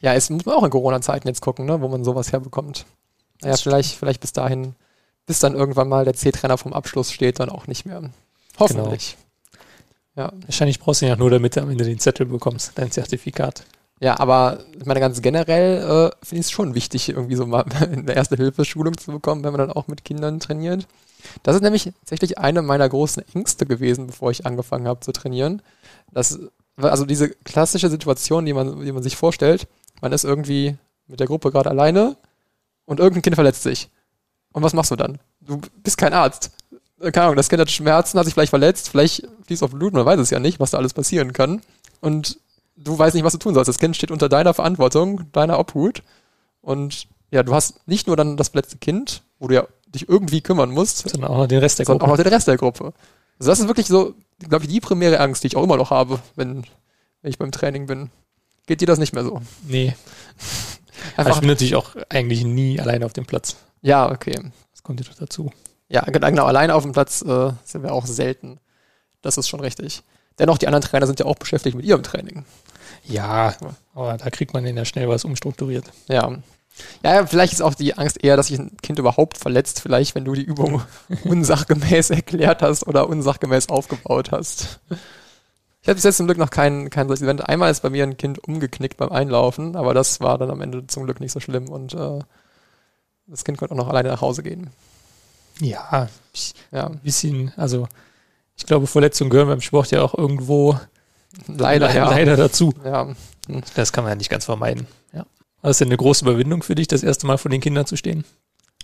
Speaker 2: Ja, es muss man auch in Corona-Zeiten jetzt gucken, ne, wo man sowas herbekommt. Naja, vielleicht, vielleicht bis dahin, bis dann irgendwann mal der C-Trainer vom Abschluss steht, dann auch nicht mehr. Hoffentlich. Ja.
Speaker 3: Wahrscheinlich brauchst du ihn ja nur, damit du am Ende den Zettel bekommst, dein Zertifikat.
Speaker 2: Ja, aber ich meine, ganz generell äh, finde ich es schon wichtig, irgendwie so mal eine Erste-Hilfe-Schulung zu bekommen, wenn man dann auch mit Kindern trainiert. Das ist nämlich tatsächlich eine meiner großen Ängste gewesen, bevor ich angefangen habe zu trainieren. Das, also diese klassische Situation, die man, die man sich vorstellt, man ist irgendwie mit der Gruppe gerade alleine und irgendein Kind verletzt sich. Und was machst du dann? Du bist kein Arzt. Äh, Keine Ahnung, das Kind hat Schmerzen, hat sich vielleicht verletzt, vielleicht fließt auf Blut, man weiß es ja nicht, was da alles passieren kann. Und du weißt nicht, was du tun sollst. Das Kind steht unter deiner Verantwortung, deiner Obhut. Und ja, du hast nicht nur dann das verletzte Kind, wo du ja dich irgendwie kümmern musst,
Speaker 3: Sondern auch noch den Rest der
Speaker 2: sondern auch
Speaker 3: Gruppe.
Speaker 2: noch den Rest der Gruppe. Also das ist wirklich so, glaube ich, die primäre Angst, die ich auch immer noch habe, wenn, wenn ich beim Training bin. Geht dir das nicht mehr so?
Speaker 3: Nee, aber ich
Speaker 2: Einfach,
Speaker 3: bin natürlich auch eigentlich nie alleine auf dem Platz.
Speaker 2: Ja, okay.
Speaker 3: Das kommt ja doch dazu.
Speaker 2: Ja, genau, alleine auf dem Platz äh, sind wir auch selten. Das ist schon richtig. Dennoch, die anderen Trainer sind ja auch beschäftigt mit ihrem Training.
Speaker 3: Ja, aber da kriegt man dann ja schnell was umstrukturiert.
Speaker 2: Ja. Ja, vielleicht ist auch die Angst eher, dass sich ein Kind überhaupt verletzt, vielleicht, wenn du die Übung unsachgemäß erklärt hast oder unsachgemäß aufgebaut hast. Ich hatte bis jetzt zum Glück noch kein, kein solches Event. Einmal ist bei mir ein Kind umgeknickt beim Einlaufen, aber das war dann am Ende zum Glück nicht so schlimm und äh, das Kind konnte auch noch alleine nach Hause gehen.
Speaker 3: Ja, ich,
Speaker 2: Ja,
Speaker 3: ein bisschen, also ich glaube, Verletzungen gehören beim Sport ja auch irgendwo
Speaker 2: leider,
Speaker 3: le-
Speaker 2: ja.
Speaker 3: leider dazu.
Speaker 2: Ja,
Speaker 3: Das kann man ja nicht ganz vermeiden. Ja. War das denn eine große Überwindung für dich, das erste Mal vor den Kindern zu stehen?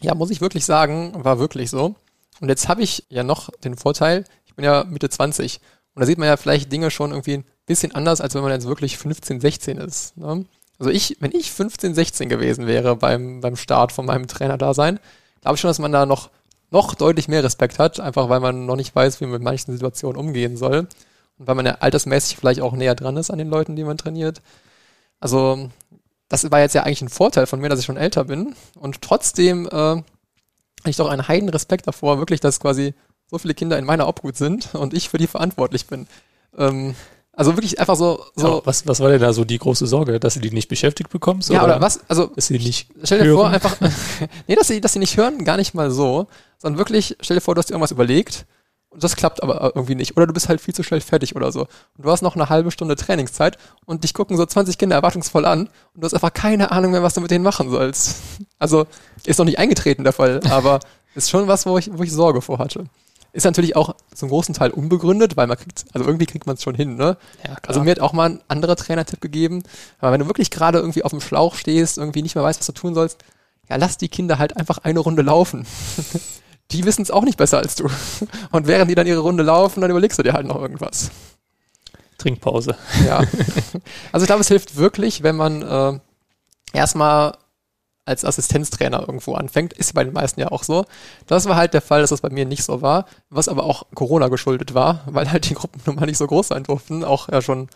Speaker 2: Ja, muss ich wirklich sagen, war wirklich so. Und jetzt habe ich ja noch den Vorteil, ich bin ja Mitte 20 und da sieht man ja vielleicht Dinge schon irgendwie ein bisschen anders, als wenn man jetzt wirklich 15, 16 ist. Ne? Also ich, wenn ich 15, 16 gewesen wäre beim, beim Start von meinem Trainerdasein, glaube ich schon, dass man da noch, noch deutlich mehr Respekt hat, einfach weil man noch nicht weiß, wie man mit manchen Situationen umgehen soll. Und weil man ja altersmäßig vielleicht auch näher dran ist an den Leuten, die man trainiert. Also das war jetzt ja eigentlich ein Vorteil von mir, dass ich schon älter bin. Und trotzdem äh, habe ich doch einen heiden Respekt davor, wirklich, dass quasi so viele Kinder in meiner Obhut sind und ich für die verantwortlich bin. Ähm, also wirklich einfach so, so
Speaker 3: So, was, was war denn da so die große Sorge, dass du die nicht beschäftigt bekommst?
Speaker 2: ja, oder was? Also
Speaker 3: Dass sie nicht
Speaker 2: stell dir
Speaker 3: hören?
Speaker 2: vor, einfach, nee, dass sie, dass sie nicht hören, gar nicht mal so, sondern wirklich, stell dir vor, du hast dir irgendwas überlegt und das klappt aber irgendwie nicht. Oder du bist halt viel zu schnell fertig oder so. Und du hast noch eine halbe Stunde Trainingszeit und dich gucken so 20 Kinder erwartungsvoll an und du hast einfach keine Ahnung mehr, was du mit denen machen sollst. Also, ist noch nicht eingetreten der Fall, aber ist schon was, wo ich, wo ich Sorge vor hatte. Ist natürlich auch zum großen Teil unbegründet, weil man kriegt, also irgendwie kriegt man es schon hin, ne?
Speaker 3: Ja, klar.
Speaker 2: Also mir hat auch mal ein anderer Trainer-Tipp gegeben, aber wenn du wirklich gerade irgendwie auf dem Schlauch stehst, irgendwie nicht mehr weißt, was du tun sollst, ja, lass die Kinder halt einfach eine Runde laufen. die wissen es auch nicht besser als du. Und während die dann ihre Runde laufen, dann überlegst du dir halt noch irgendwas.
Speaker 3: Trinkpause.
Speaker 2: Ja. also ich glaube, es hilft wirklich, wenn man äh, erstmal als Assistenztrainer irgendwo anfängt. Ist bei den meisten ja auch so. Das war halt der Fall, dass das bei mir nicht so war, was aber auch Corona geschuldet war, weil halt die Gruppen nun mal nicht so groß sein durften. Auch ja schon,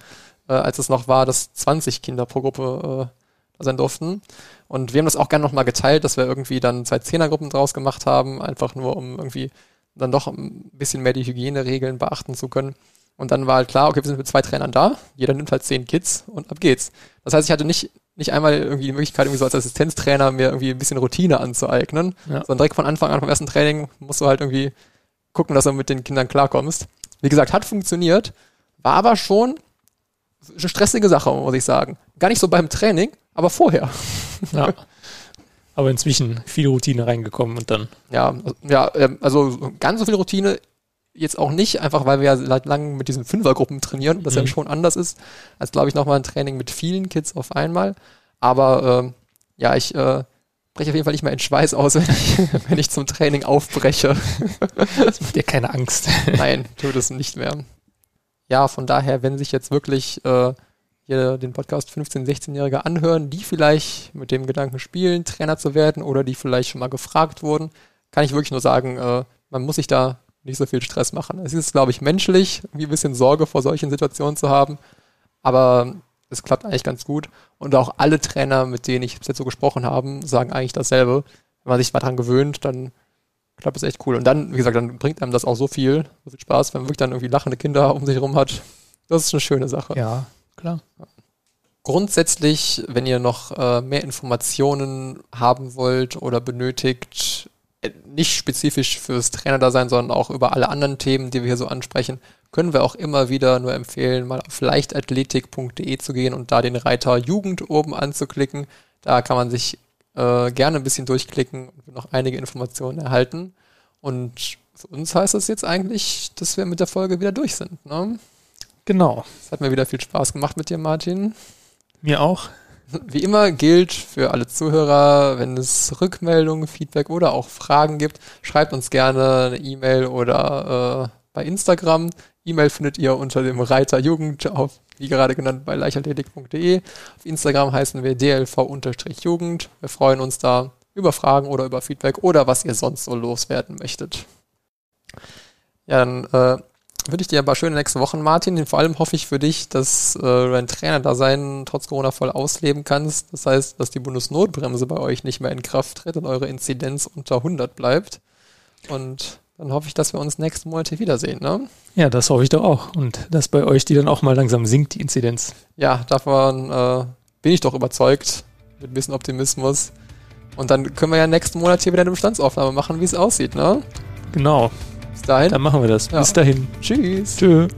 Speaker 2: äh, als es noch war, dass 20 Kinder pro Gruppe äh, sein durften. Und wir haben das auch gerne nochmal geteilt, dass wir irgendwie dann zwei Zehnergruppen draus gemacht haben, einfach nur um irgendwie dann doch ein bisschen mehr die Hygieneregeln beachten zu können. Und dann war halt klar, okay, wir sind mit zwei Trainern da, jeder nimmt halt zehn Kids und ab geht's. Das heißt, ich hatte nicht, nicht einmal irgendwie die Möglichkeit, irgendwie so als Assistenztrainer mir irgendwie ein bisschen Routine anzueignen,
Speaker 3: Ja.
Speaker 2: sondern direkt von Anfang an vom ersten Training musst du halt irgendwie gucken, dass du mit den Kindern klarkommst. Wie gesagt, hat funktioniert, war aber schon eine stressige Sache, muss ich sagen. Gar nicht so beim Training, aber vorher.
Speaker 3: Ja. Aber inzwischen viel Routine reingekommen und dann,
Speaker 2: Ja, ja, ähm, also ganz so viel Routine jetzt auch nicht, einfach weil wir ja seit langem mit diesen Fünfergruppen trainieren, das mhm. ja schon anders ist, als glaube ich nochmal ein Training mit vielen Kids auf einmal. Aber äh, ja, ich äh, breche auf jeden Fall nicht mehr in Schweiß aus, wenn ich, wenn ich zum Training aufbreche.
Speaker 3: das macht dir keine Angst.
Speaker 2: Nein, tut es nicht mehr. Ja, von daher, wenn sich jetzt wirklich äh, hier den Podcast 15-, 16-Jährige anhören, die vielleicht mit dem Gedanken spielen, Trainer zu werden oder die vielleicht schon mal gefragt wurden, kann ich wirklich nur sagen, äh, man muss sich da nicht so viel Stress machen. Es ist, glaube ich, menschlich, irgendwie ein bisschen Sorge vor solchen Situationen zu haben, aber es klappt eigentlich ganz gut. Und auch alle Trainer, mit denen ich bis jetzt so gesprochen habe, sagen eigentlich dasselbe. Wenn man sich mal dran gewöhnt, dann klappt es echt cool. Und dann, wie gesagt, dann bringt einem das auch so viel, so viel Spaß, wenn man wirklich dann irgendwie lachende Kinder um sich herum hat. Das ist eine schöne Sache.
Speaker 3: Ja, klar.
Speaker 2: Grundsätzlich, wenn ihr noch äh, mehr Informationen haben wollt oder benötigt, nicht spezifisch fürs Trainerdasein, sondern auch über alle anderen Themen, die wir hier so ansprechen, können wir auch immer wieder nur empfehlen, mal auf leichtathletik.de zu gehen und da den Reiter Jugend oben anzuklicken. Da kann man sich äh, gerne ein bisschen durchklicken und noch einige Informationen erhalten. Und für uns heißt das jetzt eigentlich, dass wir mit der Folge wieder durch sind. Ne?
Speaker 3: Genau.
Speaker 2: Es hat mir wieder viel Spaß gemacht mit dir, Martin.
Speaker 3: Mir auch.
Speaker 2: Wie immer gilt für alle Zuhörer, wenn es Rückmeldungen, Feedback oder auch Fragen gibt, schreibt uns gerne eine E-Mail oder äh, bei Instagram. E-Mail findet ihr unter dem Reiter Jugend auf, wie gerade genannt, bei leichtathletik.de. Auf Instagram heißen wir dlv-jugend. Wir freuen uns da über Fragen oder über Feedback oder was ihr sonst so loswerden möchtet. Ja, dann äh, wünsche ich dir ein paar schöne nächste Wochen, Martin. Vor allem hoffe ich für dich, dass äh, du dein Trainer-Dasein trotz Corona voll ausleben kannst. Das heißt, dass die Bundesnotbremse bei euch nicht mehr in Kraft tritt und eure Inzidenz unter 100 bleibt. Und dann hoffe ich, dass wir uns nächsten Monat wiedersehen. Ne?
Speaker 3: Ja, das hoffe ich doch auch. Und dass bei euch die dann auch mal langsam sinkt, die Inzidenz.
Speaker 2: Ja, davon äh, bin ich doch überzeugt. Mit ein bisschen Optimismus. Und dann können wir ja nächsten Monat hier wieder eine Bestandsaufnahme machen, wie es aussieht, ne?
Speaker 3: Genau.
Speaker 2: Bis dahin.
Speaker 3: Dann machen wir das.
Speaker 2: Ja.
Speaker 3: Bis dahin.
Speaker 2: Tschüss.
Speaker 3: Tschüss.